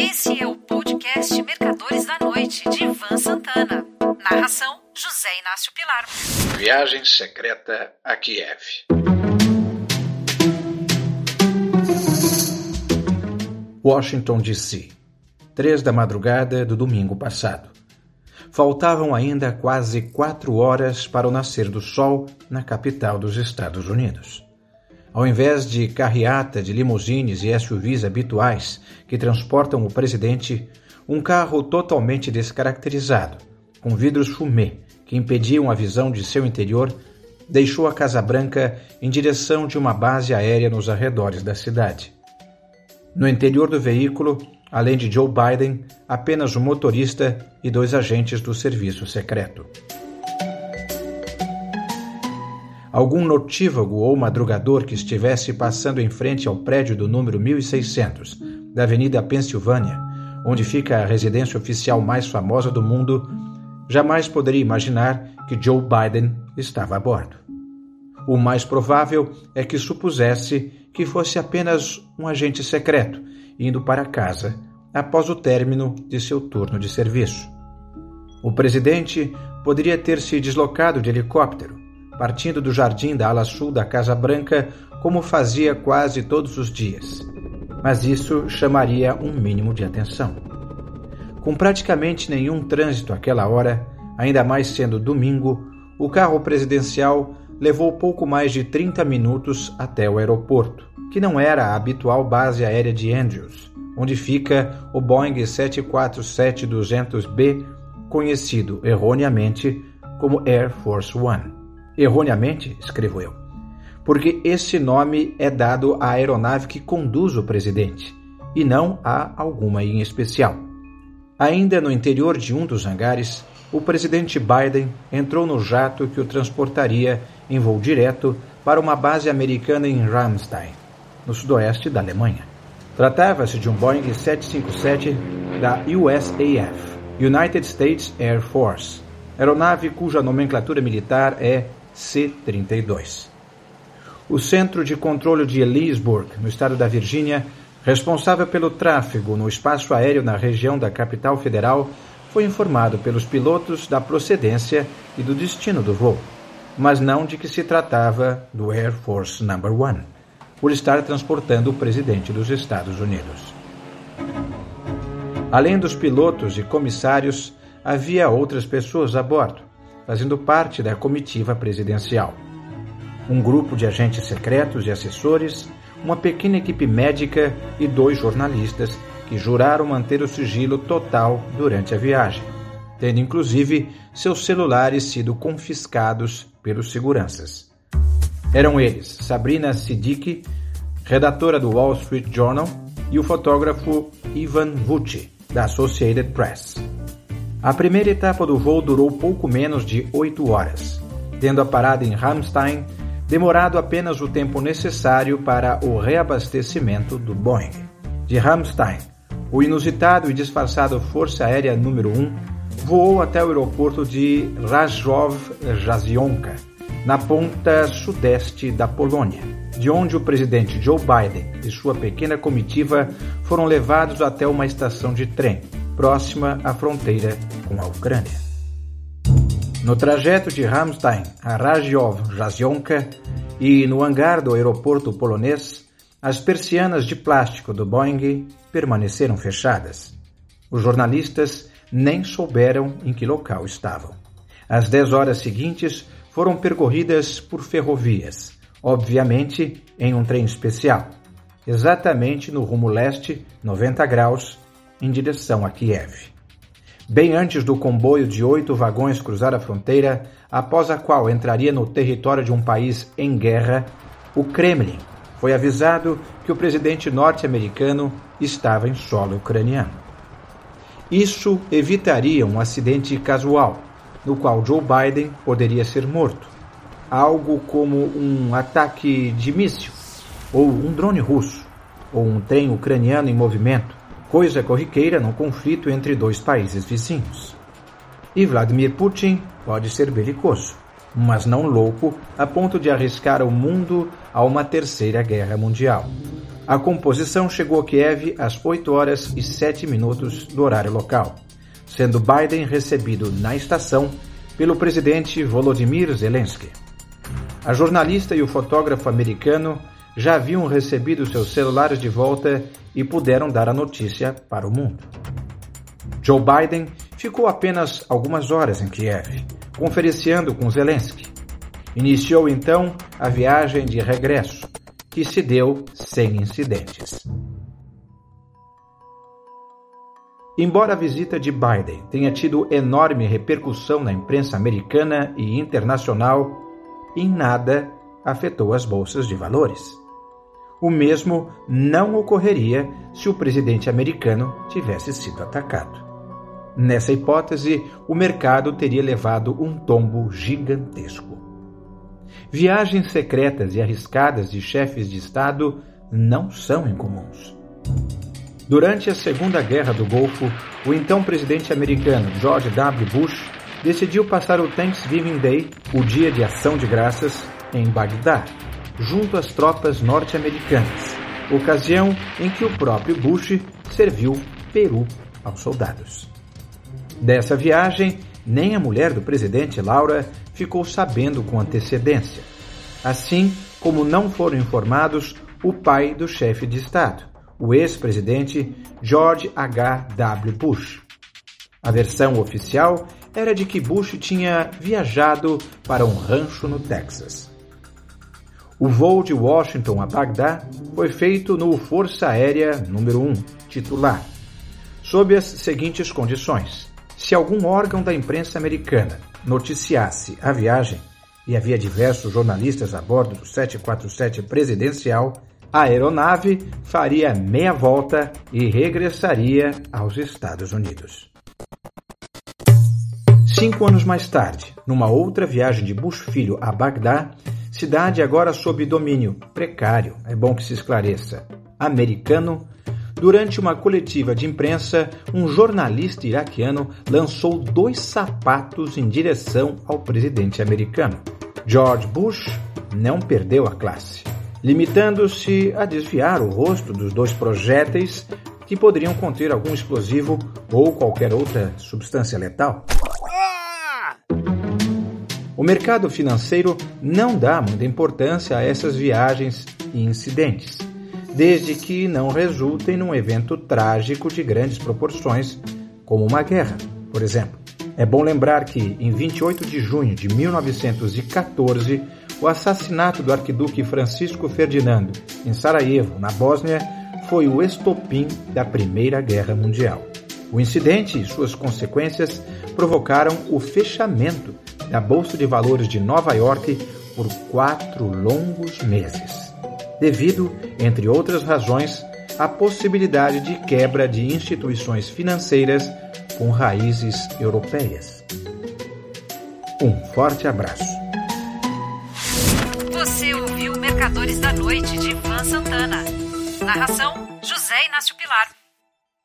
Esse é o podcast Mercadores da Noite, de Ivan Santana. Narração: José Inácio Pilar. Viagem secreta a Kiev. Washington, D.C. Três da madrugada do domingo passado. Faltavam ainda quase quatro horas para o nascer do sol na capital dos Estados Unidos. Ao invés de carreata de limusines e SUVs habituais que transportam o presidente, um carro totalmente descaracterizado, com vidros fumê que impediam a visão de seu interior, deixou a Casa Branca em direção de uma base aérea nos arredores da cidade. No interior do veículo, além de Joe Biden, apenas o motorista e dois agentes do serviço secreto. Algum notívago ou madrugador que estivesse passando em frente ao prédio do número 1600 da Avenida Pensilvânia, onde fica a residência oficial mais famosa do mundo, jamais poderia imaginar que Joe Biden estava a bordo. O mais provável é que supusesse que fosse apenas um agente secreto indo para casa após o término de seu turno de serviço. O presidente poderia ter se deslocado de helicóptero partindo do jardim da ala sul da Casa Branca, como fazia quase todos os dias. Mas isso chamaria um mínimo de atenção. Com praticamente nenhum trânsito àquela hora, ainda mais sendo domingo, o carro presidencial levou pouco mais de 30 minutos até o aeroporto, que não era a habitual base aérea de Andrews, onde fica o Boeing 747-200B, conhecido erroneamente como Air Force One. Erroneamente, escrevo eu, porque esse nome é dado à aeronave que conduz o presidente, e não a alguma em especial. Ainda no interior de um dos hangares, o presidente Biden entrou no jato que o transportaria em voo direto para uma base americana em Ramstein, no sudoeste da Alemanha. Tratava-se de um Boeing 757 da USAF, United States Air Force, aeronave cuja nomenclatura militar é C-32. O Centro de Controle de Leesburg, no estado da Virgínia, responsável pelo tráfego no espaço aéreo na região da capital federal, foi informado pelos pilotos da procedência e do destino do voo, mas não de que se tratava do Air Force No. 1, por estar transportando o presidente dos Estados Unidos. Além dos pilotos e comissários, havia outras pessoas a bordo, fazendo parte da comitiva presidencial. Um grupo de agentes secretos e assessores, uma pequena equipe médica e dois jornalistas que juraram manter o sigilo total durante a viagem, tendo inclusive seus celulares sido confiscados pelos seguranças. Eram eles Sabrina Siddiqui, redatora do Wall Street Journal, e o fotógrafo Ivan Vucci, da Associated Press. A primeira etapa do voo durou pouco menos de oito horas, tendo a parada em Ramstein demorado apenas o tempo necessário para o reabastecimento do Boeing. De Ramstein, o inusitado e disfarçado Força Aérea número 1 voou até o aeroporto de Rajov Jazionka, na ponta sudeste da Polônia, de onde o presidente Joe Biden e sua pequena comitiva foram levados até uma estação de trem, próxima à fronteira com a Ucrânia. No trajeto de Ramstein a Rajiov Jazionka e no hangar do aeroporto polonês, as persianas de plástico do Boeing permaneceram fechadas. Os jornalistas nem souberam em que local estavam. As dez horas seguintes foram percorridas por ferrovias, obviamente em um trem especial, exatamente no rumo leste, 90 graus, em direção a Kiev. Bem antes do comboio de oito vagões cruzar a fronteira, após a qual entraria no território de um país em guerra, o Kremlin foi avisado que o presidente norte-americano estava em solo ucraniano. Isso evitaria um acidente casual, no qual Joe Biden poderia ser morto, algo como um ataque de míssil, ou um drone russo, ou um trem ucraniano em movimento, coisa corriqueira num conflito entre dois países vizinhos. E Vladimir Putin pode ser belicoso, mas não louco a ponto de arriscar o mundo a uma terceira guerra mundial. A composição chegou a Kiev às 8 horas e 7 minutos do horário local, sendo Biden recebido na estação pelo presidente Volodymyr Zelensky. A jornalista e o fotógrafo americano já haviam recebido seus celulares de volta e puderam dar a notícia para o mundo. Joe Biden ficou apenas algumas horas em Kiev, conferenciando com Zelensky. Iniciou então a viagem de regresso, que se deu sem incidentes. Embora a visita de Biden tenha tido enorme repercussão na imprensa americana e internacional, em nada afetou as bolsas de valores. O mesmo não ocorreria se o presidente americano tivesse sido atacado. Nessa hipótese, o mercado teria levado um tombo gigantesco. Viagens secretas e arriscadas de chefes de Estado não são incomuns. Durante a Segunda Guerra do Golfo, o então presidente americano George W. Bush decidiu passar o Thanksgiving Day, o dia de ação de graças, em Bagdá, junto às tropas norte-americanas, ocasião em que o próprio Bush serviu peru aos soldados. Dessa viagem, nem a mulher do presidente Laura ficou sabendo com antecedência, assim como não foram informados o pai do chefe de Estado, o ex-presidente George H. W. Bush. A versão oficial era de que Bush tinha viajado para um rancho no Texas. O voo de Washington a Bagdá foi feito no Força Aérea número 1, titular, sob as seguintes condições. Se algum órgão da imprensa americana noticiasse a viagem, e havia diversos jornalistas a bordo do 747 presidencial, a aeronave faria meia volta e regressaria aos Estados Unidos. Cinco anos mais tarde, numa outra viagem de Bush Filho a Bagdá, cidade agora sob domínio precário, é bom que se esclareça, americano, Durante uma coletiva de imprensa, um jornalista iraquiano lançou dois sapatos em direção ao presidente americano. George Bush não perdeu a classe, limitando-se a desviar o rosto dos dois projéteis que poderiam conter algum explosivo ou qualquer outra substância letal. O mercado financeiro não dá muita importância a essas viagens e incidentes desde que não resultem num evento trágico de grandes proporções, como uma guerra, por exemplo. É bom lembrar que, em 28 de junho de 1914, o assassinato do arquiduque Francisco Ferdinando em Sarajevo, na Bósnia, foi o estopim da Primeira Guerra Mundial. O incidente e suas consequências provocaram o fechamento da Bolsa de Valores de Nova York por quatro longos meses devido, entre outras razões, à possibilidade de quebra de instituições financeiras com raízes europeias. Um forte abraço. Você ouviu Mercadores da Noite de Ivan Santana. Narração: José Inácio Pilar.